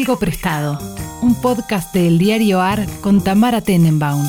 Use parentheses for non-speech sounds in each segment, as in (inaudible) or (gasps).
Algo Prestado, un podcast del diario AR con Tamara Tenenbaum.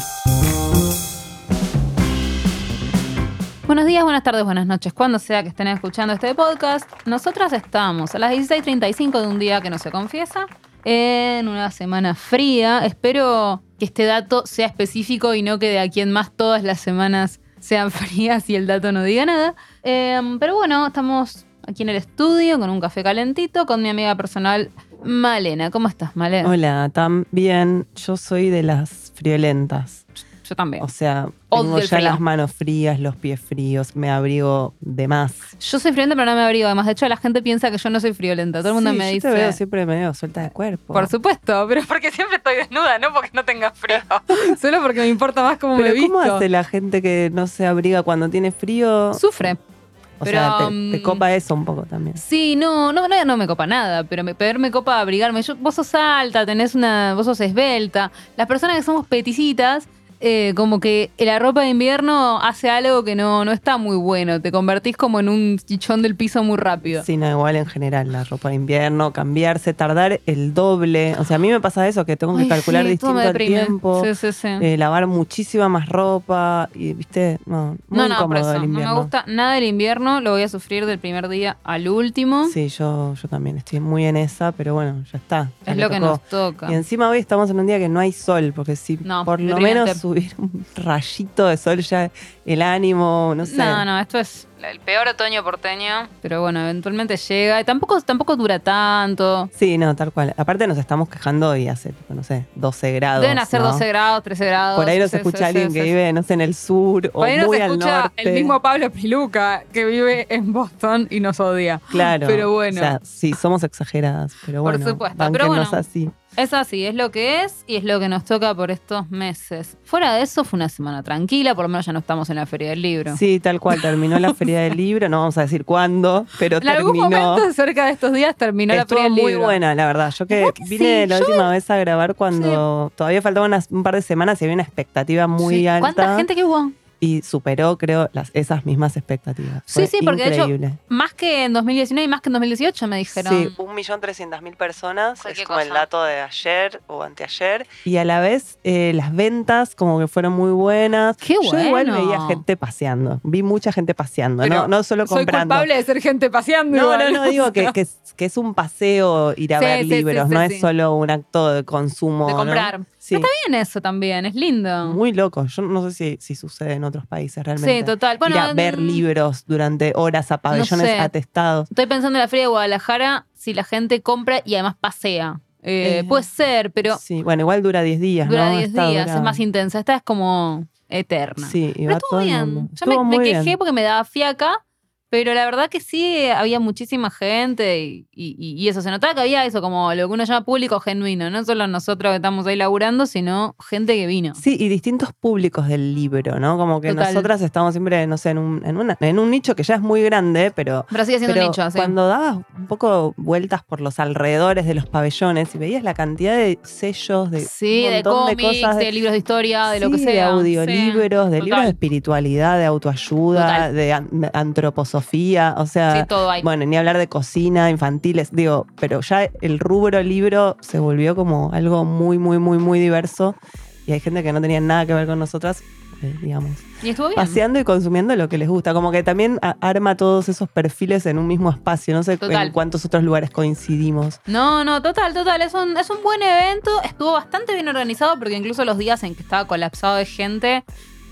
Buenos días, buenas tardes, buenas noches, cuando sea que estén escuchando este podcast. Nosotras estamos a las 16.35 de un día que no se confiesa, en una semana fría. Espero que este dato sea específico y no que de aquí en más todas las semanas sean (laughs) frías y el dato no diga nada. Em, pero bueno, estamos aquí en el estudio con un café calentito con mi amiga personal Malena. ¿Cómo estás, Malena? Hola, Tam. Bien, yo soy de las friolentas. Yo también. O sea, Odio tengo el ya frío. las manos frías, los pies fríos, me abrigo de más. Yo soy friolenta, pero no me abrigo. Además, de hecho, la gente piensa que yo no soy friolenta. Todo el mundo Sí, me yo dice. te veo siempre medio suelta de cuerpo. Por supuesto, pero porque siempre estoy desnuda, no porque no tenga frío. (laughs) Solo porque me importa más cómo me Pero visto. ¿cómo hace la gente que no se abriga cuando tiene frío? Sufre. O pero, sea, te, te copa eso un poco también. Sí, no, no, no, no me copa nada, pero me, pero me copa abrigarme. Yo- vos sos alta, tenés una, vos sos esbelta. Las personas que somos peticitas, eh, como que la ropa de invierno hace algo que no, no está muy bueno. Te convertís como en un chichón del piso muy rápido. Sí, no, igual en general, la ropa de invierno, cambiarse, tardar el doble. O sea, a mí me pasa eso, que tengo que Ay, calcular sí, distinto el tiempo. Sí, sí, sí. eh, lavar muchísima más ropa y, viste, no, muy no, no, por incómodo eso. el No me gusta nada el invierno. Lo voy a sufrir del primer día al último. Sí, yo, yo también estoy muy en esa, pero bueno, ya está. ya es lo que nos toca. Y encima hoy estamos en un día que no hay sol, porque si No, por lo menos subir un rayito de sol ya el ánimo, no sé. No, no, esto es el peor otoño porteño, pero bueno, eventualmente llega y tampoco, tampoco dura tanto. Sí, no, tal cual. Aparte nos estamos quejando y hace, tipo, no sé, 12 grados. Deben hacer ¿no? 12 grados, 13 grados. Por ahí nos Sí, escucha sí, alguien sí, que vive, no sé, en el sur o Por ahí nos muy al escucha norte. el mismo Pablo Piluca que vive en Boston y nos odia. Claro. Pero bueno. O sea, sí, somos exageradas, pero Por bueno. supuesto, pero bueno. así. Es así, es lo que es y es lo que nos toca por estos meses. Fuera de eso, fue una semana tranquila, por lo menos ya no estamos en la Feria del Libro. Sí, tal cual. Terminó la feria del libro, no vamos a decir cuándo, pero en algún terminó. momento cerca de estos días terminó la Estuvo Feria del muy Libro. buena, la verdad. Yo que ¿Verdad que vine sí? la Yo- última vez a grabar cuando todavía faltaban un par de semanas y había una expectativa muy Sí. alta. ¿Cuánta gente que hubo? Y superó, creo, las, esas mismas expectativas. Sí, Fue sí, porque de hecho, increíble. Más que en 2019 y más que en 2018 me dijeron. Sí, un millón trescientas mil personas, es como el cosa. dato de ayer o anteayer. Y a la vez eh, las ventas como que fueron muy buenas. ¡Qué Yo igual bueno! veía gente paseando, vi mucha gente paseando, Pero no, no solo Soy comprando. culpable de ser gente paseando. No, igual, no, no, digo que, que es, que es un paseo ir a Sí, ver sí, libros, sí, no es solo un acto de consumo. De ¿no? comprar. Sí, Está bien eso también, es lindo. muy loco. Yo no sé si, si sucede en otros países realmente. Sí, total. Bueno, ir a ver libros durante horas a pabellones sé. atestados. Estoy pensando en la Feria de Guadalajara, si la gente compra y además pasea. Eh, Eh, puede ser, pero Sí, bueno, igual dura 10 días. dura ¿no? 10 Esta días, dura- es más intensa. Esta es como eterna. Sí, y pero va estuvo todo bien. Yo me, quejé bien. porque me daba fiaca, pero la verdad que sí había muchísima gente y, y- y eso. Se notaba que había eso, como lo que uno llama público genuino. No solo nosotros que estamos ahí laburando, sino gente que vino. Sí, y distintos públicos del libro, ¿no? Como que Total. nosotras estamos siempre, no sé, en un, en, una- en un nicho que ya es muy grande, pero, Pero sigue siendo pero un nicho, cuando dabas un poco vueltas por los alrededores de los pabellones y veías la cantidad de sellos, de Sí, un de montón de cómics, de, cosas, de, libros de historia, de lo que sea. de audiolibros, Sí, de libros de espiritualidad, de autoayuda, Total. de an- antroposofía, o sea, Sí, todo hay. bueno, ni hablar de cocina, infantiles, digo, pero ya el rubro libro se volvió como algo muy, muy, muy, muy diverso y hay gente que no tenía nada que ver con nosotras, eh, digamos, y estuvo bien. paseando y consumiendo lo que les gusta, como que también arma todos esos perfiles en un mismo espacio, no sé Total. en cuántos otros lugares coincidimos. No, no, total, total. Es un, es un buen evento. Estuvo bastante bien organizado porque incluso los días en que estaba colapsado de gente,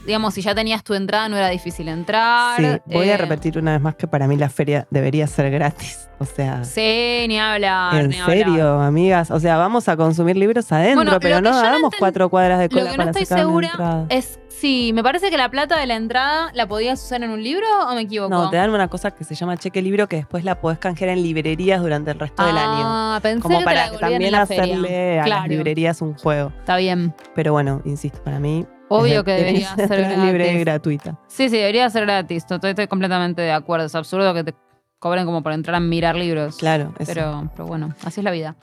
digamos, si ya tenías tu entrada no era difícil entrar. Sí, voy a Eh, repetir una vez más que para mí la feria debería ser gratis, o sea... Sí, ni hablar. ¿En ni hablar. serio, amigas? O sea, vamos a consumir libros adentro, Bueno, pero lo no hagamos cuatro cuadras de Lo cola que no para estoy sacar segura entrada. es si me parece que la plata de la entrada la podías usar en un libro o me equivoco. No, te dan una cosa que se llama cheque libro que después la podés canjear en librerías durante el resto del año. Ah, pensé Como que te para la que devolvían también en la feria. hacerle a Claro. las librerías un juego. Está bien. Pero bueno, insisto, para mí. Obvio (laughs) que debería ser (laughs) libre y gratis. gratuita. Sí, sí, debería ser gratis. Estoy, estoy completamente de acuerdo. Es absurdo que te cobren como por entrar a mirar libros. Claro, eso. Pero, pero bueno, así es la vida.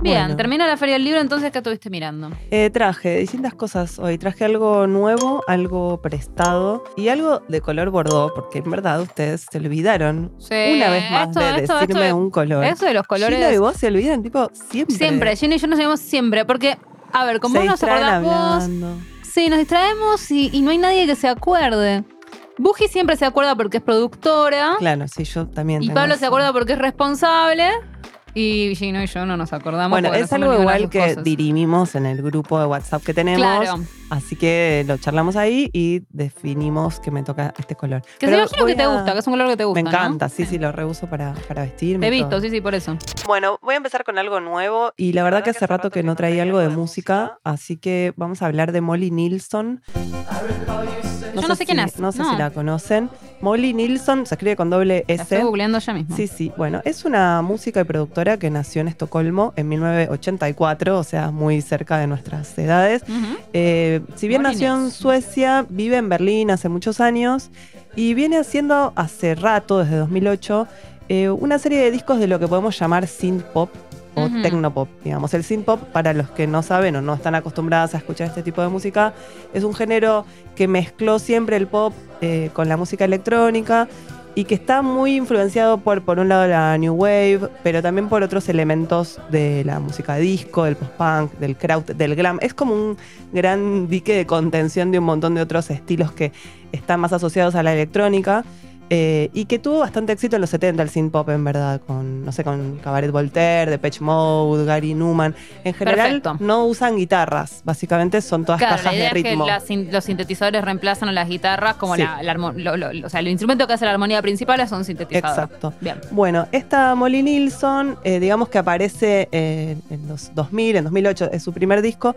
Bien, Bueno. termina la feria del libro, entonces, ¿qué estuviste mirando? Eh, traje distintas cosas hoy. Traje algo nuevo, algo prestado y algo de color bordó, porque en verdad ustedes se olvidaron Sí, una vez más esto- de esto- decirme esto- un color. Eso de los colores. Y vos se olvidan, tipo, siempre. Siempre, Gina y yo nos llamamos siempre, porque, a ver, como se nos hablando. sí, nos distraemos y, y no hay nadie que se acuerde. Buji siempre se acuerda porque es productora. Claro, sí, yo también. Y Pablo eso. se acuerda porque es responsable. Y Gino y yo no nos acordamos. Bueno, no es algo igual que cosas. dirimimos en el grupo de WhatsApp que tenemos. Claro. Así que lo charlamos ahí y definimos que me toca este color. Que se Pero imagino que te a- gusta, que es un color que te gusta. Me ¿no? encanta, sí, sí, lo reuso para, para vestirme. Te he visto, todo. sí, sí, por eso. Bueno, voy a empezar con algo nuevo y la verdad que hace rato que no traía algo de música, así que vamos a hablar de Molly Nilsson. Yo no sé quién si- es, No sé no. si la conocen. Molly Nilsson se escribe con doble La estoy S. googleando ya mismo. Sí, sí. Bueno, es una música y productora que nació en Estocolmo en 1984, o sea, muy cerca de nuestras edades. Eh, si bien nació en. Suecia, vive en Berlín hace muchos años y viene haciendo hace rato, desde 2008, eh, una serie de discos de lo que podemos llamar synth pop o Ujú. tecnopop, digamos. El synth pop, para los que no saben o no están acostumbradas a escuchar este tipo de música, es un género que mezcló siempre el pop eh, con la música electrónica y que está muy influenciado por, por un lado, la New Wave, pero también por otros elementos de la música disco, del post-punk, del kraut, del glam. Es como un gran dique de contención de un montón de otros estilos que están más asociados a la electrónica. Eh, y que tuvo bastante éxito en los 70 el synth pop, en verdad, con, no sé, con Cabaret Voltaire, Depeche Mode, Gary Newman. En general, Perfecto. no usan guitarras, básicamente son todas Claro, la cajas idea de es que ritmo. las sin- los sintetizadores reemplazan a las guitarras como Sí. la, la lo- lo- o sea, el instrumento que hace la armonía principal son sintetizadores. Exacto. Bien. Bueno, esta Molly Nilsson, eh, digamos que aparece eh, en los 2000, en 2008, es su primer disco,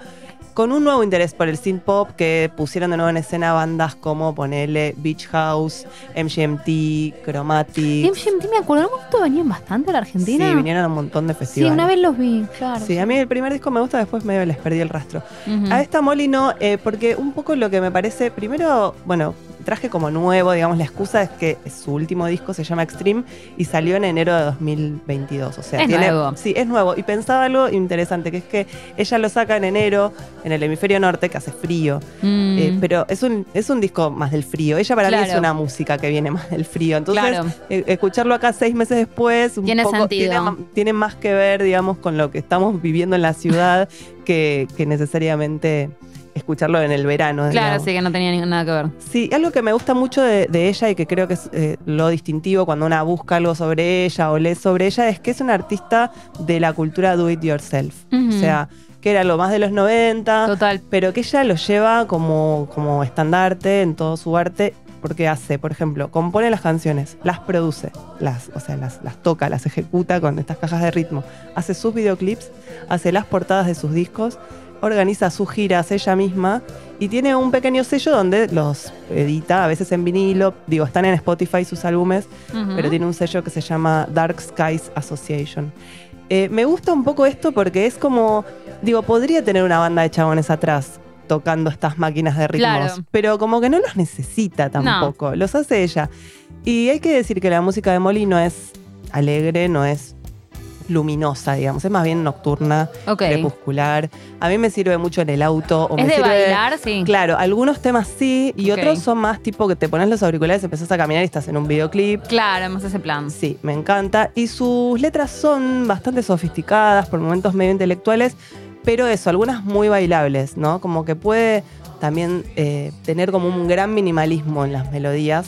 con un nuevo interés por el synth pop que pusieron de nuevo en escena bandas como ponele Beach House, MGMT, Chromatic. MGMT me acuerdo, momento venían bastante a la Argentina. Sí, vinieron a un montón de Sí, festivales. una vez los vi, claro. Sí, a mí el primer disco me gusta, después medio les perdí el rastro. A esta Molly no, eh, porque un poco lo que me parece, primero, bueno, traje como nuevo, digamos, la excusa es que su último disco se llama Extreme y salió en enero de 2022. O sea, Es tiene. nuevo. Sí, es nuevo. Y pensaba algo interesante, que es que ella lo saca en enero, en el hemisferio norte, que hace frío. Mm. Eh, pero es un, es un disco más del frío. Ella para mí es una música que viene más del frío. Entonces, Claro. eh, escucharlo acá seis meses después, un Tiene poco, sentido. Tiene, tiene más que ver, digamos, con lo que estamos viviendo en la ciudad (laughs) que, que necesariamente escucharlo en el verano. Claro, sí, que no tenía nada que ver. Sí, algo que me gusta mucho de, de ella y que creo que es eh, lo distintivo cuando una busca algo sobre ella o lee sobre ella es que es una artista de la cultura do it yourself. O sea, que era lo más de los 90, Total. pero que ella lo lleva como, como estandarte en todo su arte porque hace, por ejemplo, compone las canciones, las produce, las, o sea, las, las toca, las ejecuta con estas cajas de ritmo, hace sus videoclips, hace las portadas de sus discos, organiza sus giras ella misma y tiene un pequeño sello donde los edita, a veces en vinilo, digo, están en Spotify sus álbumes, pero tiene un sello que se llama Dark Skies Association. Eh, me gusta un poco esto porque es como, digo, podría tener una banda de chabones atrás tocando estas máquinas de ritmos, Claro. pero como que no los necesita tampoco, los hace ella. Y hay que decir que la música de Molly no es alegre, no es luminosa, digamos, es más bien nocturna, crepuscular. A mí me sirve mucho en el auto. O ¿Es me de sirve- bailar? Sí. Claro, algunos temas sí y otros son más tipo que te pones los auriculares, empezás a caminar y estás en un videoclip. Claro, más ese plan. Sí, me encanta. Y sus letras son bastante sofisticadas, por momentos medio intelectuales, pero eso, algunas muy bailables, ¿no? Como que puede también eh, tener como un gran minimalismo en las melodías.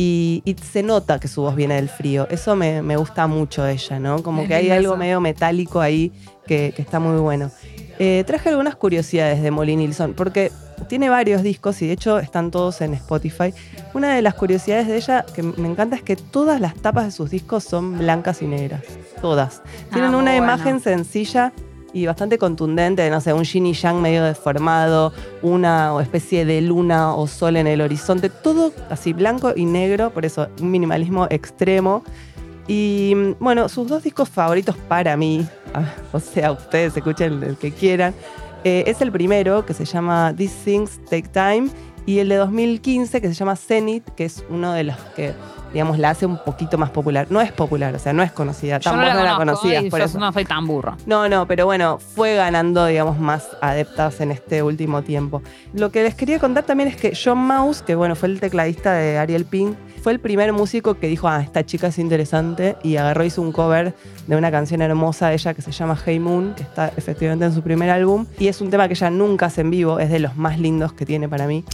Y, y se nota que su voz viene del frío. Eso me, me gusta mucho de ella, ¿no? Como Es que hay algo eso. medio metálico ahí que, que está muy bueno. Eh, traje algunas curiosidades de Molly Nilsson, porque tiene varios discos y de hecho están todos en Spotify. Una de las curiosidades de ella que me encanta es que todas las tapas de sus discos son blancas y negras. Todas. Tienen Ah, una bueno. imagen sencilla y bastante contundente de, no sé, un yin y yang medio deformado, una especie de luna o sol en el horizonte. Todo así blanco y negro, por eso un minimalismo extremo. Y mm, bueno, sus dos discos favoritos para mí, (laughs) o sea, ustedes escuchen el que quieran, eh, es el primero que se llama These Things Take Time y el de 2015 que se llama Zenith, que es uno de los que digamos, la hace un poquito más popular. No es popular, o sea, no es conocida. Yo no Tampoco la la conozco conocías, y por yo eso. no soy tan burro. No, no, pero bueno, fue ganando, digamos, más adeptas en este último tiempo. Lo que les quería contar también es que John Mouse, que bueno, fue el tecladista de Ariel Pink, fue el primer músico que dijo, ah, esta chica es interesante, y agarró, hizo un cover de una canción hermosa de ella que se llama Hey Moon, que está efectivamente en su primer álbum, y es un tema que ella nunca hace en vivo, es de los más lindos que tiene para mí.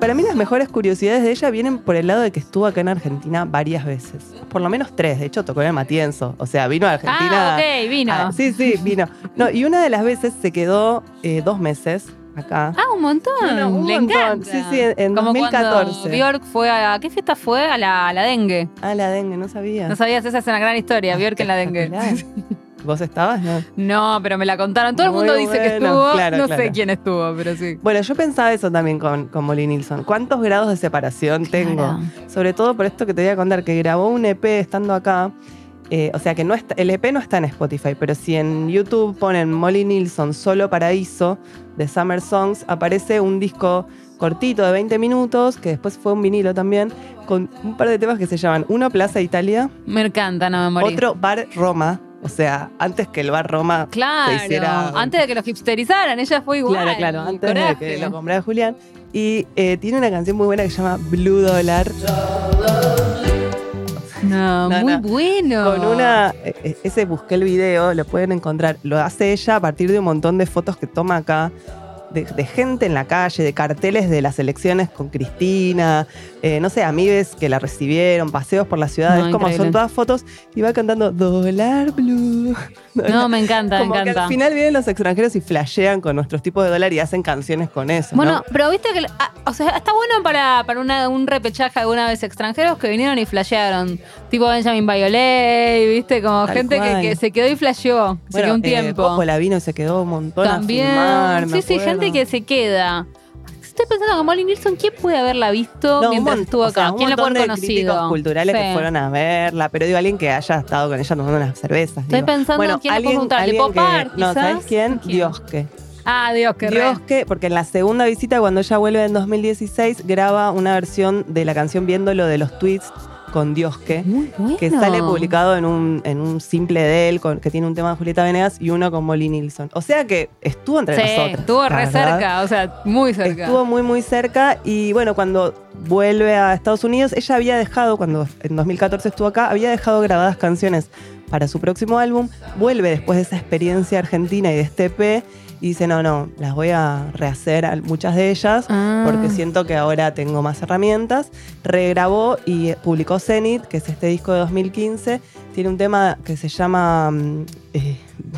Para mí las mejores curiosidades de ella vienen por el lado de que estuvo acá en Argentina varias veces. Por lo menos tres, de hecho tocó en el Matienzo. O sea, vino a Argentina. Ah, ok, vino. Ah, sí, sí, vino. No, y una de las veces se quedó eh, dos meses acá. Ah, un montón. Bueno, un Le montón. encanta. Sí, sí, en- en Como 2014. cuando Bjork fue a. ¿Qué fiesta fue? A la, a la dengue. Ah, la dengue, no sabía. No sabías, esa es una gran historia. Bjork en la dengue. (laughs) ¿Vos estabas? No. No, pero me la contaron. Todo el mundo dice que estuvo. claro, no claro. sé quién estuvo, pero sí. Bueno, yo pensaba eso también con, con Molly Nilsson. ¿Cuántos grados de separación tengo? Claro. Sobre todo por esto que te voy a contar, que grabó un EP estando acá. Eh, o sea que no está, el EP no está en Spotify, pero si en YouTube ponen Molly Nilsson solo paraíso de Summer Songs, aparece un disco cortito de 20 minutos, que después fue un vinilo también, con un par de temas que se llaman Uno Plaza Italia, Me encanta, no me morí. otro Bar Roma, o sea, antes que el Bar Roma Claro, se hiciera... antes de que lo hipsterizaran, ella fue igual. Claro, claro, antes Coraje. de que lo comprara Julián. Y eh, tiene una canción muy buena que se llama Blue Dollar. No, No, muy no. bueno. Con una. eh, eh, Ese busqué el video, lo pueden encontrar. Lo hace ella a partir de un montón de fotos que toma acá. De, de gente en la calle, de carteles de las elecciones con Cristina, eh, no sé, amigues que la recibieron, paseos por la ciudad, No, es como increíble. son todas fotos y va cantando Dólar Blue. (laughs) No, me encanta, me como que encanta. al final vienen los extranjeros y flashean con nuestros tipos de dólar y hacen canciones con eso. Bueno, ¿no? pero viste que. ah, o sea, está bueno para, para una- un repechaje alguna vez extranjeros que vinieron y flashearon. Tipo Benjamin Violet, viste, como Tal gente que, que se quedó y flasheó. se Bueno, quedó un eh, tiempo. La vino y se quedó un montón También. a filmar, me sí, sí, gente que se queda. Estoy pensando que Molly Nilsson, ¿quién puede haberla visto No, mientras estuvo acá? sea, ¿Quién la puede haber conocido? culturales Sí. que fueron a verla, pero digo, alguien que haya estado con ella tomando unas cervezas. Estoy digo. pensando bueno, quién le puedo alguien, preguntar. ¿De alguien Pop que- Art, No, ¿sabes quién? ¿Quién? Diosque. Ah, Dios, qué re. Diosque, porque en la segunda visita, cuando ella vuelve en 2016, graba una versión de la canción Viéndolo de los tweets con. Muy bueno. Que sale publicado en un, en un simple de él, con- que tiene un tema de Julieta Venegas y uno con Molly Nilsson. O sea que estuvo entre Sí, nosotros. estuvo re verdad. cerca, o sea, muy cerca. Estuvo muy, muy cerca y bueno, cuando vuelve a Estados Unidos, ella había dejado, cuando en 2014 estuvo acá, había dejado grabadas canciones para su próximo álbum, vuelve después de esa experiencia argentina y de este EP y dice, no, no, las voy a rehacer muchas de ellas Ah. porque siento que ahora tengo más herramientas. Regrabó y publicó Zenith, que es este disco de 2015. Tiene un tema que se llama mm, eh,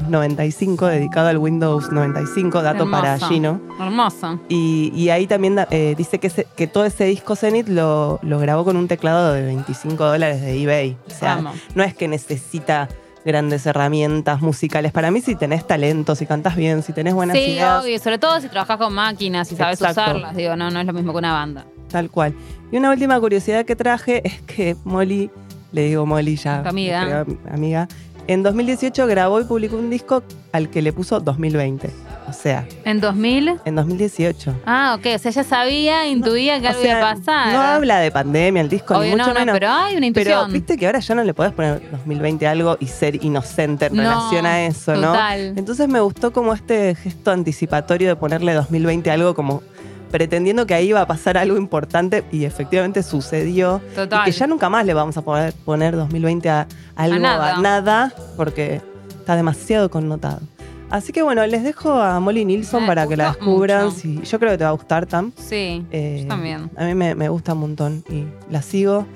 95, dedicado al Windows 95, dato para. Gino. Hermoso. Y, y ahí también eh, dice que, que todo ese disco Zenith lo, lo grabó con un teclado de 25 dólares de eBay. O sea, Vamos. no es que necesita grandes herramientas musicales. Para mí, si tenés talento, si cantas bien, si tenés buenas Sí, ideas, obvio, sobre todo si trabajas con máquinas y sabes Exacto. usarlas, digo, no, no es lo mismo que una banda. tal cual. Y una última curiosidad que traje es que Molly, le digo Molly ya, Tu amiga. creo, amiga, en 2018 grabó y publicó un disco al que le puso 2020. O sea, ¿En 2000? en 2018. Ah, ok, o sea, ya sabía, intuía que O algo sea, iba a pasar. No habla de pandemia el disco, Obvio, ni mucho no, no, menos. pero hay una Pero intuición. viste que ahora ya no le podés poner 2020 algo y ser inocente en relación a eso, ¿no? total. Entonces me gustó como este gesto anticipatorio de ponerle 2020 algo como pretendiendo que ahí iba a pasar algo importante y efectivamente sucedió. Total. Y que ya nunca más le vamos a poder poner 2020 a algo, a nada. nada, porque está demasiado connotado. Así que bueno, les dejo a Molly Nilsson Me para que la descubran. Si, yo creo que te va a gustar, Tam. Sí, Eh, yo también. A mí me, me gusta un montón y la sigo.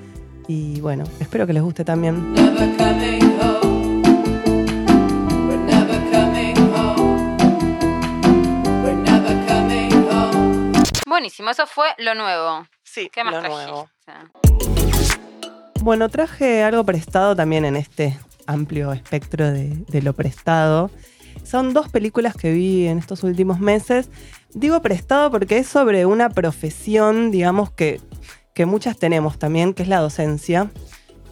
Y bueno, espero que les guste también. Buenísimo, eso fue lo nuevo. Sí, ¿Qué más lo trajiste? nuevo. Bueno, traje algo prestado también en este amplio espectro de, de lo prestado. Son dos películas que vi en estos últimos meses. Digo prestado porque es sobre una profesión, digamos, que, que muchas tenemos también, que es la docencia.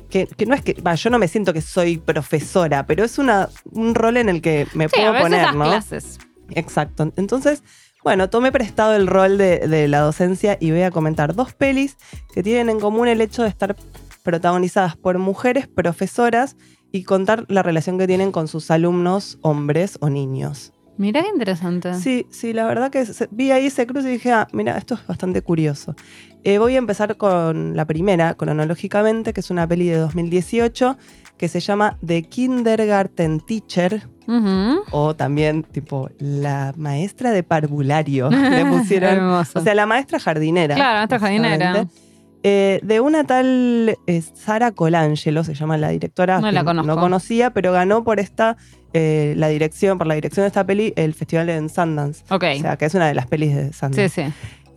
Que, que no es que, yo no me siento que soy profesora, pero es una, un rol en el que me Sí, a puedo veces poner, das ¿no? clases. Exacto. Entonces, Bueno, tomé prestado el rol de, de la docencia y voy a comentar dos pelis que tienen en común el hecho de estar protagonizadas por mujeres profesoras y contar la relación que tienen con sus alumnos hombres o niños. Mirá qué interesante. Sí, sí, la verdad que se- vi ahí ese cruce y dije, ah, mira, esto es bastante curioso. Eh, voy a empezar con la primera, cronológicamente, que es una peli de 2018 que se llama The Kindergarten Teacher, o también tipo la maestra de parvulario, (laughs) le pusieron. O sea, la maestra jardinera. Claro, maestra jardinera. Eh, de una tal eh, Sara Colangelo, se llama la directora. No la conozco. No conocía, pero ganó por esta, eh, la dirección, por la dirección de esta peli, el festival en Sundance. ok. O sea, que es una de las pelis de sí, Sundance. sí.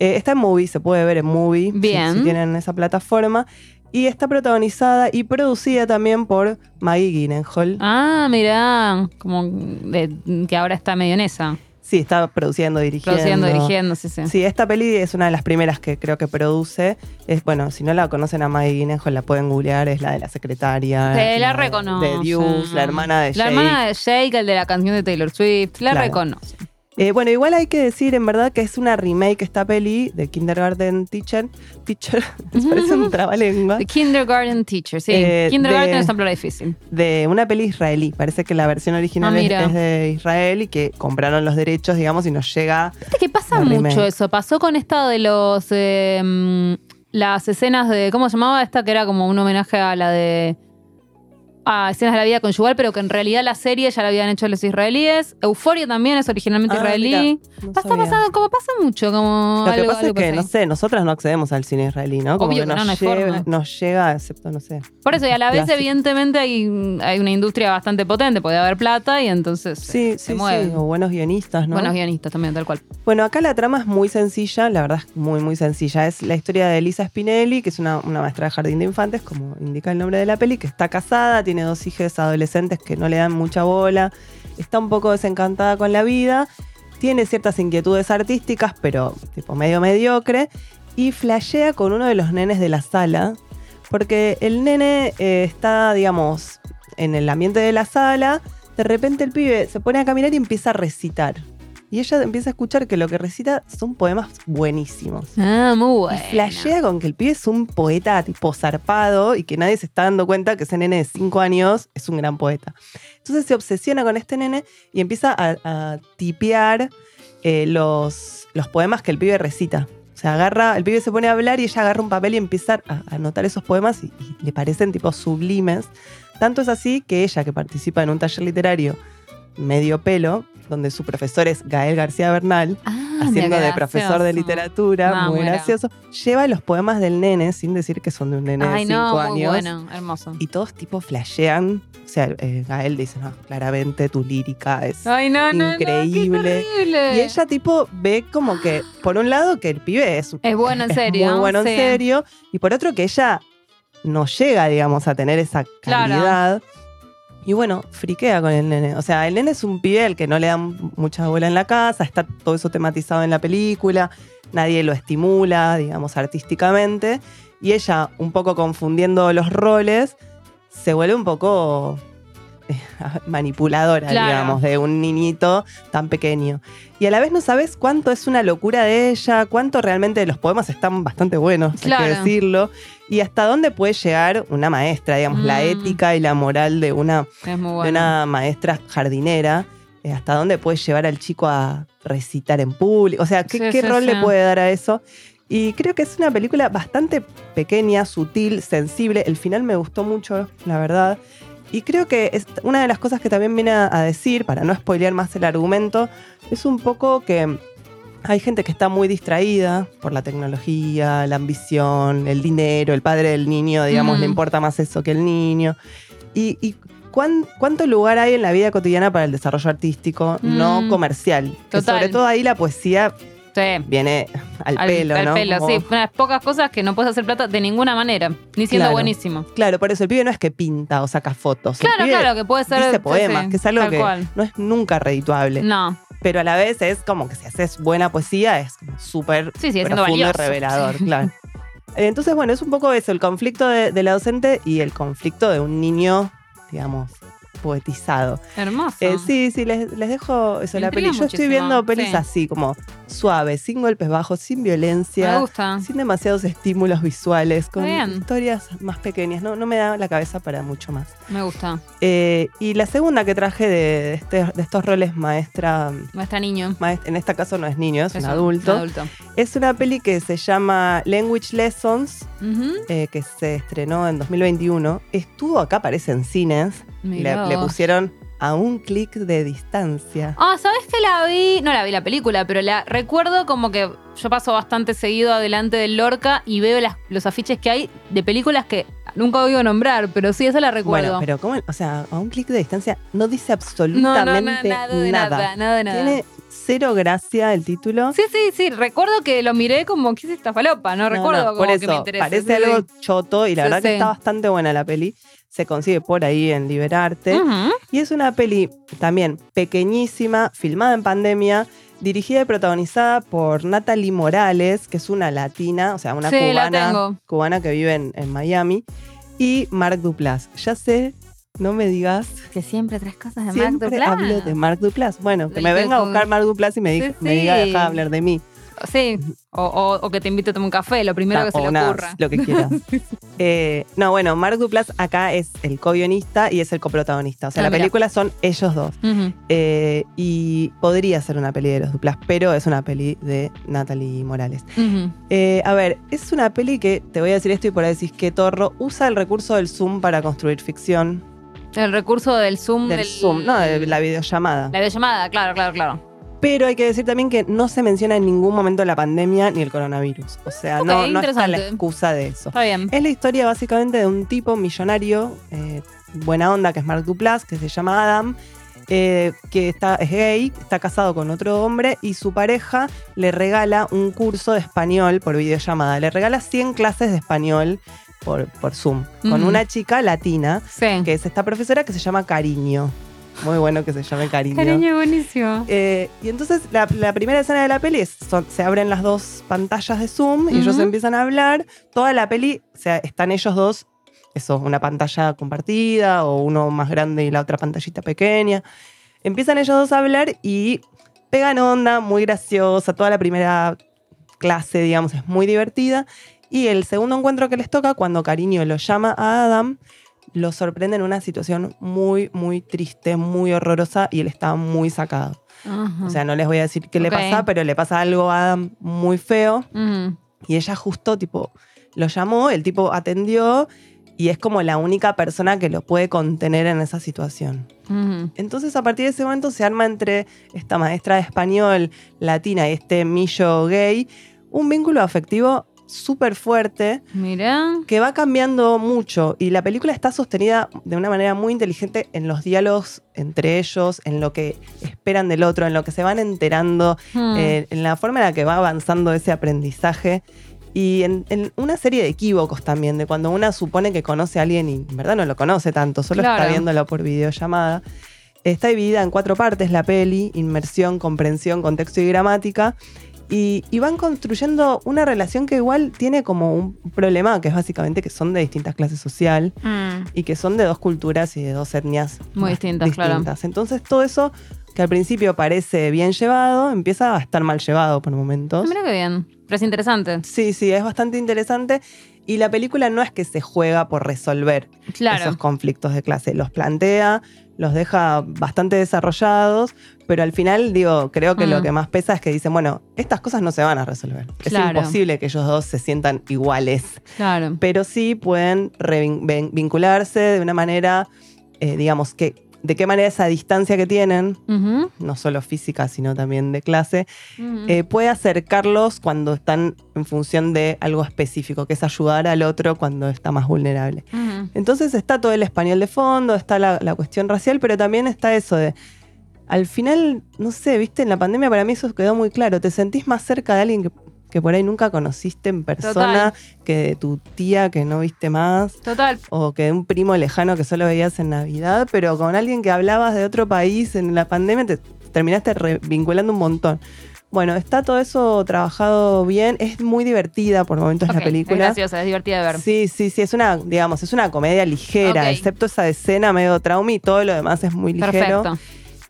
Eh, está en Movie, se puede ver en Movie. si- Bien. Si, tienen esa plataforma. Y está protagonizada y producida también por Maggie Gyllenhaal. Ah, mirá. Como de- que ahora está medio en esa. Sí, está produciendo, dirigiendo. Produciendo, dirigiendo, sí, sí. Sí, esta peli es una de las primeras que creo que produce. Es, bueno, si no la conocen a Maggie Gyllenhaal, la pueden googlear. Es la de la secretaria. Sí, la de- reconoce. De Deuce, la hermana de La Jake. hermana de Jake, el de la canción de Taylor Swift. La Claro. reconoce. Eh, bueno, igual hay que decir en verdad que es una remake esta peli de Kindergarten Teacher. Teacher, (laughs) ¿les parece un (laughs) trabalengua? The Kindergarten Teacher, sí. Eh, Kindergarten de- es palabra difícil. de una peli israelí. Parece que la versión original Ah, es, de Israel y que compraron los derechos, digamos, y nos llega. Viste que pasa mucho remake. eso. Pasó con esta de los. eh, mm, las escenas de. ¿Cómo se llamaba esta? Que era como un homenaje a la de. A escenas de la vida conyugal, pero que en realidad la serie ya la habían hecho los israelíes. Euforia también es originalmente Ah, israelí. no Pasa sabía. pasando, como pasa mucho, como Lo que algo, pasa es que, no sé, nosotras no accedemos al cine israelí, ¿no? Como Obvio que que no, nos, no llega, forma. nos llega, excepto, no sé. Por eso, y a la vez, evidentemente, hay, hay una industria bastante potente, puede haber plata y entonces Sí, se sí, mueve. sí. O buenos guionistas, ¿no? Buenos guionistas también, tal cual. Bueno, acá la trama es muy sencilla, la verdad es muy, muy sencilla. Es la historia de Elisa Spinelli, que es una, una maestra de jardín de infantes, como indica el nombre de la peli, que está casada, tiene dos hijos adolescentes que no le dan mucha bola, está un poco desencantada con la vida, tiene ciertas inquietudes artísticas, pero tipo medio mediocre, y flashea con uno de los nenes de la sala, porque el nene eh, está, digamos, en el ambiente de la sala, de repente el pibe se pone a caminar y empieza a recitar. Y ella empieza a escuchar que lo que recita son poemas buenísimos. Ah, muy bueno. Y flashea con que el pibe es un poeta tipo zarpado y que nadie se está dando cuenta que ese nene de 5 años es un gran poeta. Entonces se obsesiona con este nene y empieza a, a tipear eh, los, los poemas que el pibe recita. O sea, agarra, el pibe se pone a hablar y ella agarra un papel y empieza a anotar esos poemas y, y le parecen tipo sublimes. Tanto es así que ella, que participa en un taller literario medio pelo, donde su profesor es Gael García Bernal, Ah, haciendo de profesor de literatura, No, muy gracioso, lleva los poemas del nene sin decir que son de un nene Ay, de 5 no, muy años. bueno, hermoso. Y todos tipo flashean. O sea, eh, Gael dice, no, claramente tu lírica es... Ay, no, increíble. Y ella tipo ve como que, (gasps) por un lado, que el pibe es, Es bueno en es serio. muy bueno sí. en serio, y por otro que ella no llega, digamos, a tener esa Claro. Y bueno, friquea con el nene. O sea, el nene es un pibe que no le dan mucha bola en la casa, está todo eso tematizado en la película, nadie lo estimula, digamos, artísticamente. Y ella, un poco confundiendo los roles, se vuelve un poco eh, (laughs) manipuladora, Claro. digamos, de un niñito tan pequeño. Y a la vez no sabes cuánto es una locura de ella, cuánto realmente los poemas están bastante buenos, hay Claro. que decirlo, y hasta dónde puede llegar una maestra, digamos, la Mm. ética y la moral de una, de una maestra jardinera, eh, hasta dónde puede llevar al chico a recitar en público, o sea, ¿qué, Sí, qué sí, rol sí. le puede dar a eso? Y creo que es una película bastante pequeña, sutil, sensible. El final me gustó mucho, la verdad. Y creo que es una de las cosas que también viene a a decir, para no spoilear más el argumento, es un poco que hay gente que está muy distraída por la tecnología, la ambición, el dinero, el padre del niño, digamos, Mm. le importa más eso que el niño. Y, y cuán- cuánto lugar hay en la vida cotidiana para el desarrollo artístico, no Mm. comercial. Que Total. sobre todo ahí la poesía Sí. viene al, pelo, al ¿no? pelo, Como- sí. Una de las pocas cosas que no puedes hacer plata de ninguna manera, ni siendo Claro. buenísimo. Claro, por eso el pibe no es que pinta o saca fotos. El Claro, pibe claro, que puede ser. Dice poemas, sí, que es algo que cual. no es nunca redituable. No, Pero a la vez es como que si haces buena poesía es como súper sí, siendo profundo y revelador, claro. Entonces, bueno, es un poco eso, el conflicto de, de la docente y el conflicto de un niño, digamos, poetizado. Hermoso. Eh, sí, sí, les, les dejo eso, Me la peli. Yo estoy viendo pelis sí. así, como suaves, sin golpes bajos, sin Me violencia, gusta. sin demasiados estímulos visuales, con Bien. historias más pequeñas. No, no me da la cabeza para mucho más. Me gusta. Eh, y la segunda que traje de, este- de estos roles maestra, Nuestra niño. maest- en este caso no es niño, es, Es un adulto. adulto. Es una peli que se llama Language Lessons, eh, que se estrenó en 2021. Estuvo acá, parece en cines. Le, pusieron a un clic de distancia. Ah, ¿sabes que la vi? No la vi la película, pero la recuerdo como que yo paso bastante seguido adelante del Lorca y veo las- los afiches que hay de películas que nunca oigo nombrar, pero sí, esa la recuerdo. Bueno, pero ¿cómo? O sea, a un clic de distancia no dice no, absolutamente no, no, nada de nada, nada de nada. Tiene cero gracia el título. Sí, sí, sí, recuerdo que lo miré como, ¿qué es esta falopa? No, No, recuerdo no, como por que eso, me interese. parece Sí, algo sí. choto y la Sí, verdad que está bastante buena la peli. Se consigue por ahí en Liberarte. Y es una peli también pequeñísima, filmada en pandemia, dirigida y protagonizada por Natalie Morales, que es una latina, o sea, una Sí, cubana, cubana que vive en, en Miami, y Mark Duplass. Ya sé, no me digas, Que siempre tres cosas de Mark siempre Duplass. hablo de Mark Duplass. Bueno, que me venga a buscar Mark Duplass y me, diga, Sí, me diga, deja de hablar de mí. Sí, o, o- o que te invite a tomar un café, lo primero que se le nada, ocurra. lo que quieras. (laughs) Eh, no, bueno, Mark Duplass acá es el co-guionista y es el coprotagonista. O sea, Ah, la mira. película son ellos dos. Eh, y podría ser una peli de los Duplas, pero es una peli de Natalie Morales. Eh, a ver, es una peli que, te voy a decir esto y por ahí decís que torro, usa el recurso del Zoom para construir ficción. El recurso del Zoom. Del Zoom, no, de la videollamada. La videollamada, claro, claro, claro. Pero hay que decir también que no se menciona en ningún momento la pandemia ni el coronavirus. O sea, no, no está la excusa de eso. Está bien. Es la historia básicamente de un tipo millonario, eh, buena onda, que es Mark Duplass, que se llama Adam, eh, que está, es gay, está casado con otro hombre y su pareja le regala un curso de español por videollamada. Le regala 100 clases de español por, por Zoom, con una chica latina, Sí. que es esta profesora que se llama Cariño. Muy bueno que se llame Cariño. Cariño, buenísimo. Eh, y entonces la, la primera escena de la peli es, son- se abren las dos pantallas de Zoom y ellos empiezan a hablar. Toda la peli, o sea, están ellos dos, eso, una pantalla compartida o uno más grande y la otra pantallita pequeña. Empiezan ellos dos a hablar y pegan onda, muy graciosa. Toda la primera clase, digamos, es muy divertida. Y el segundo encuentro que les toca, cuando Cariño lo llama a Adam, lo sorprende en una situación muy, muy triste, muy horrorosa y él está muy sacado. O sea, no les voy a decir qué le pasa, pero le pasa algo a Adam muy feo. Y ella justo, tipo, lo llamó, el tipo atendió y es como la única persona que lo puede contener en esa situación. Entonces, a partir de ese momento se arma entre esta maestra de español latina y este millo gay un vínculo afectivo súper fuerte Mirá. que va cambiando mucho y la película está sostenida de una manera muy inteligente en los diálogos entre ellos, en lo que esperan del otro, en lo que se van enterando, Hmm. eh, en la forma en la que va avanzando ese aprendizaje y en, en una serie de equívocos también, de cuando una supone que conoce a alguien y en verdad no lo conoce tanto, solo Claro. está viéndolo por videollamada. Está dividida en cuatro partes la peli, inmersión, comprensión, contexto y gramática. Y, y van construyendo una relación que igual tiene como un problema, que es básicamente que son de distintas clases social Mm. y que son de dos culturas y de dos etnias Muy distintas, claro. Entonces todo eso que al principio parece bien llevado, empieza a estar mal llevado por momentos. Mira qué bien. Pero es interesante. Sí, sí, es bastante interesante. Y la película no es que se juega por resolver Claro. esos conflictos de clase. Los plantea, los deja bastante desarrollados, pero al final, digo, creo que lo Mm. que más pesa es que dicen, bueno, estas cosas no se van a resolver. Claro. Es imposible que ellos dos se sientan iguales, Claro. pero sí pueden vincularse de una manera, eh, digamos, que de qué manera esa distancia que tienen, no solo física, sino también de clase, eh, puede acercarlos cuando están en función de algo específico, que es ayudar al otro cuando está más vulnerable. Entonces está todo el español de fondo, está la, la cuestión racial, pero también está eso de, al final, no sé, viste, en la pandemia para mí eso quedó muy claro, te sentís más cerca de alguien que, que por ahí nunca conociste en persona, que de tu tía que no viste más. Total. O que de un primo lejano que solo veías en Navidad, pero con alguien que hablabas de otro país en la pandemia te terminaste vinculando un montón. Bueno, está todo eso trabajado bien. Es muy divertida por momentos la Es película. graciosa, es divertida de ver. Sí, sí, sí, es una, digamos, es una comedia ligera, excepto esa escena medio trauma y todo lo demás es muy ligero. Perfecto.